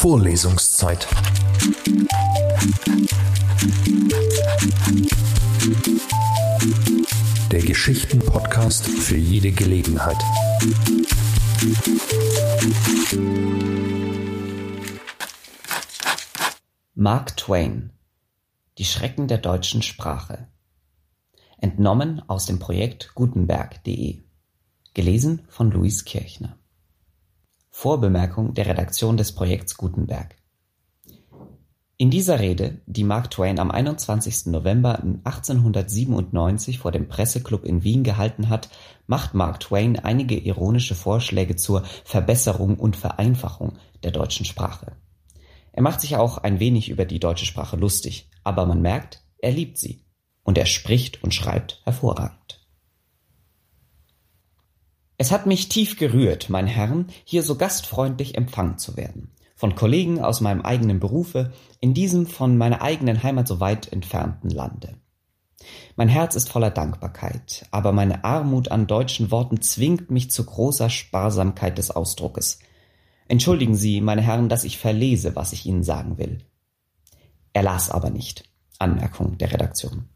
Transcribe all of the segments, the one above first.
Vorlesungszeit. Der Geschichten-Podcast für jede Gelegenheit. Mark Twain Die Schrecken der deutschen Sprache Entnommen aus dem Projekt Gutenberg.de Gelesen von Luis Kirchner Vorbemerkung der Redaktion des Projekts Gutenberg In dieser Rede, die Mark Twain am 21. November 1897 vor dem Presseclub in Wien gehalten hat, macht Mark Twain einige ironische Vorschläge zur Verbesserung und Vereinfachung der deutschen Sprache. Er macht sich auch ein wenig über die deutsche Sprache lustig, aber man merkt, er liebt sie. Und er spricht und schreibt hervorragend. Es hat mich tief gerührt, mein Herren, hier so gastfreundlich empfangen zu werden. Von Kollegen aus meinem eigenen Berufe, in diesem von meiner eigenen Heimat so weit entfernten Lande. Mein Herz ist voller Dankbarkeit, aber meine Armut an deutschen Worten zwingt mich zu großer Sparsamkeit des Ausdruckes. Entschuldigen Sie, meine Herren, dass ich verlese, was ich Ihnen sagen will. Er las aber nicht. Anmerkung der Redaktion.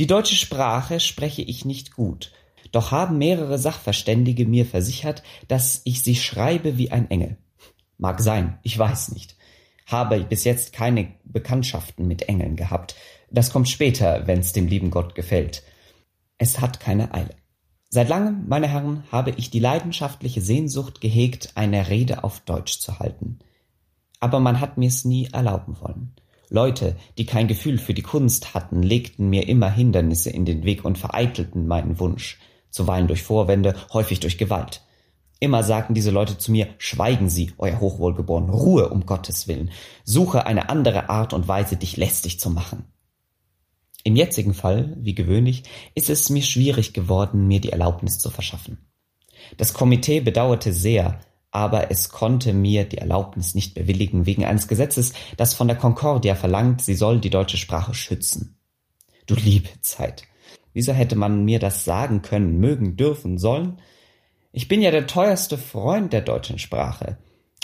Die deutsche Sprache spreche ich nicht gut, doch haben mehrere Sachverständige mir versichert, dass ich sie schreibe wie ein Engel. Mag sein, ich weiß nicht. Habe bis jetzt keine Bekanntschaften mit Engeln gehabt. Das kommt später, wenn's dem lieben Gott gefällt. Es hat keine Eile. Seit langem, meine Herren, habe ich die leidenschaftliche Sehnsucht gehegt, eine Rede auf Deutsch zu halten. Aber man hat mir's nie erlauben wollen. Leute, die kein Gefühl für die Kunst hatten, legten mir immer Hindernisse in den Weg und vereitelten meinen Wunsch zuweilen durch Vorwände, häufig durch Gewalt. Immer sagten diese Leute zu mir, schweigen Sie, Euer Hochwohlgeboren, Ruhe um Gottes Willen, suche eine andere Art und Weise, dich lästig zu machen. Im jetzigen Fall, wie gewöhnlich, ist es mir schwierig geworden, mir die Erlaubnis zu verschaffen. Das Komitee bedauerte sehr, aber es konnte mir die Erlaubnis nicht bewilligen wegen eines Gesetzes, das von der Concordia verlangt, sie soll die deutsche Sprache schützen. Du liebe Zeit. Wieso hätte man mir das sagen können, mögen, dürfen, sollen? Ich bin ja der teuerste Freund der deutschen Sprache.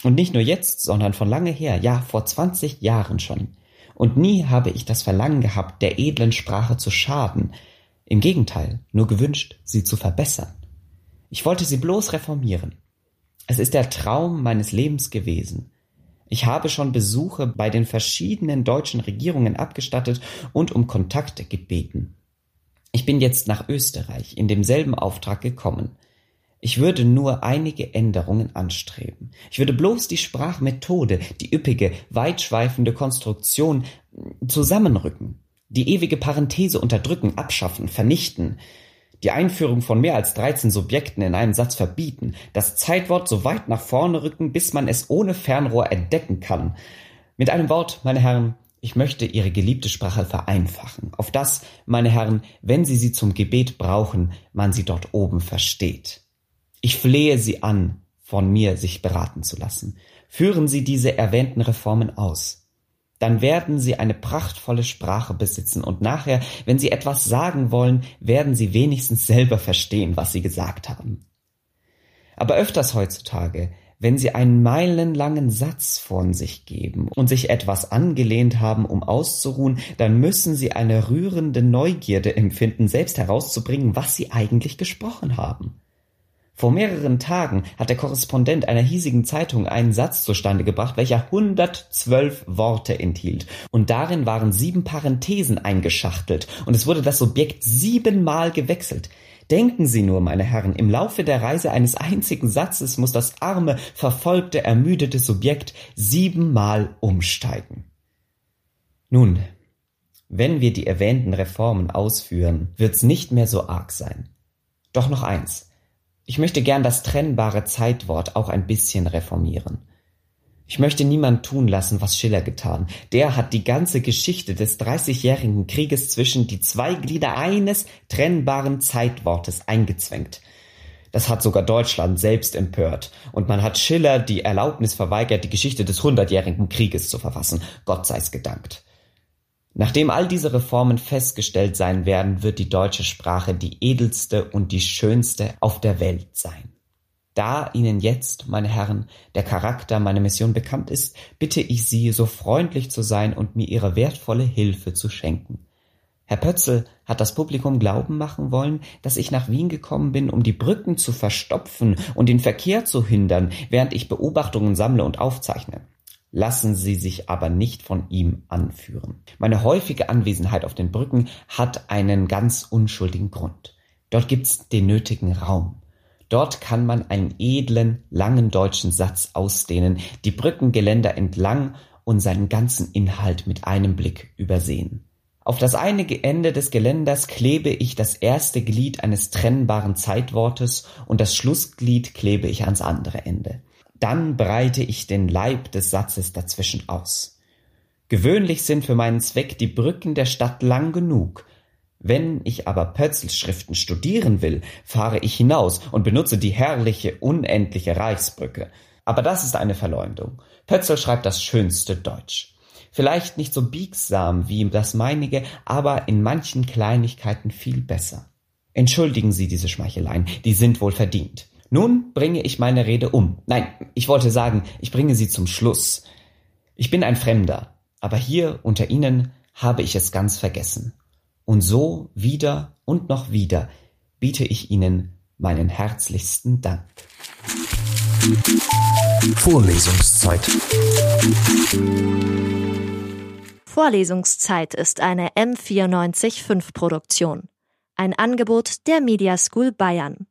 Und nicht nur jetzt, sondern von lange her, ja, vor zwanzig Jahren schon. Und nie habe ich das Verlangen gehabt, der edlen Sprache zu schaden. Im Gegenteil, nur gewünscht, sie zu verbessern. Ich wollte sie bloß reformieren. Es ist der Traum meines Lebens gewesen. Ich habe schon Besuche bei den verschiedenen deutschen Regierungen abgestattet und um Kontakte gebeten. Ich bin jetzt nach Österreich in demselben Auftrag gekommen. Ich würde nur einige Änderungen anstreben. Ich würde bloß die Sprachmethode, die üppige, weitschweifende Konstruktion zusammenrücken, die ewige Parenthese unterdrücken, abschaffen, vernichten, die Einführung von mehr als 13 Subjekten in einem Satz verbieten, das Zeitwort so weit nach vorne rücken, bis man es ohne Fernrohr entdecken kann. Mit einem Wort, meine Herren, ich möchte Ihre geliebte Sprache vereinfachen, auf dass, meine Herren, wenn Sie sie zum Gebet brauchen, man sie dort oben versteht. Ich flehe Sie an, von mir sich beraten zu lassen. Führen Sie diese erwähnten Reformen aus. Dann werden Sie eine prachtvolle Sprache besitzen und nachher, wenn Sie etwas sagen wollen, werden Sie wenigstens selber verstehen, was Sie gesagt haben. Aber öfters heutzutage wenn sie einen meilenlangen Satz von sich geben und sich etwas angelehnt haben, um auszuruhen, dann müssen sie eine rührende Neugierde empfinden, selbst herauszubringen, was sie eigentlich gesprochen haben. Vor mehreren Tagen hat der Korrespondent einer hiesigen Zeitung einen Satz zustande gebracht, welcher 112 Worte enthielt. Und darin waren sieben Parenthesen eingeschachtelt und es wurde das Subjekt siebenmal gewechselt. Denken Sie nur, meine Herren, im Laufe der Reise eines einzigen Satzes muss das arme, verfolgte, ermüdete Subjekt siebenmal umsteigen. Nun, wenn wir die erwähnten Reformen ausführen, wird's nicht mehr so arg sein. Doch noch eins. Ich möchte gern das trennbare Zeitwort auch ein bisschen reformieren. Ich möchte niemand tun lassen, was Schiller getan. Der hat die ganze Geschichte des Dreißigjährigen Krieges zwischen die zwei Glieder eines trennbaren Zeitwortes eingezwängt. Das hat sogar Deutschland selbst empört. Und man hat Schiller die Erlaubnis verweigert, die Geschichte des Hundertjährigen Krieges zu verfassen. Gott sei's gedankt. Nachdem all diese Reformen festgestellt sein werden, wird die deutsche Sprache die edelste und die schönste auf der Welt sein. Da Ihnen jetzt, meine Herren, der Charakter meiner Mission bekannt ist, bitte ich Sie, so freundlich zu sein und mir Ihre wertvolle Hilfe zu schenken. Herr Pötzl hat das Publikum glauben machen wollen, dass ich nach Wien gekommen bin, um die Brücken zu verstopfen und den Verkehr zu hindern, während ich Beobachtungen sammle und aufzeichne. Lassen Sie sich aber nicht von ihm anführen. Meine häufige Anwesenheit auf den Brücken hat einen ganz unschuldigen Grund. Dort gibt's den nötigen Raum. Dort kann man einen edlen, langen deutschen Satz ausdehnen, die Brückengeländer entlang und seinen ganzen Inhalt mit einem Blick übersehen. Auf das eine Ende des Geländers klebe ich das erste Glied eines trennbaren Zeitwortes und das Schlussglied klebe ich ans andere Ende. Dann breite ich den Leib des Satzes dazwischen aus. Gewöhnlich sind für meinen Zweck die Brücken der Stadt lang genug. Wenn ich aber Pötzl-Schriften studieren will, fahre ich hinaus und benutze die herrliche, unendliche Reichsbrücke. Aber das ist eine Verleumdung. Pötzl schreibt das schönste Deutsch. Vielleicht nicht so biegsam wie das meinige, aber in manchen Kleinigkeiten viel besser. Entschuldigen Sie diese Schmeicheleien, die sind wohl verdient. Nun bringe ich meine Rede um. Nein, ich wollte sagen, ich bringe sie zum Schluss. Ich bin ein Fremder, aber hier unter Ihnen habe ich es ganz vergessen. Und so wieder und noch wieder biete ich Ihnen meinen herzlichsten Dank. Vorlesungszeit. Vorlesungszeit ist eine M945 Produktion. Ein Angebot der Media School Bayern.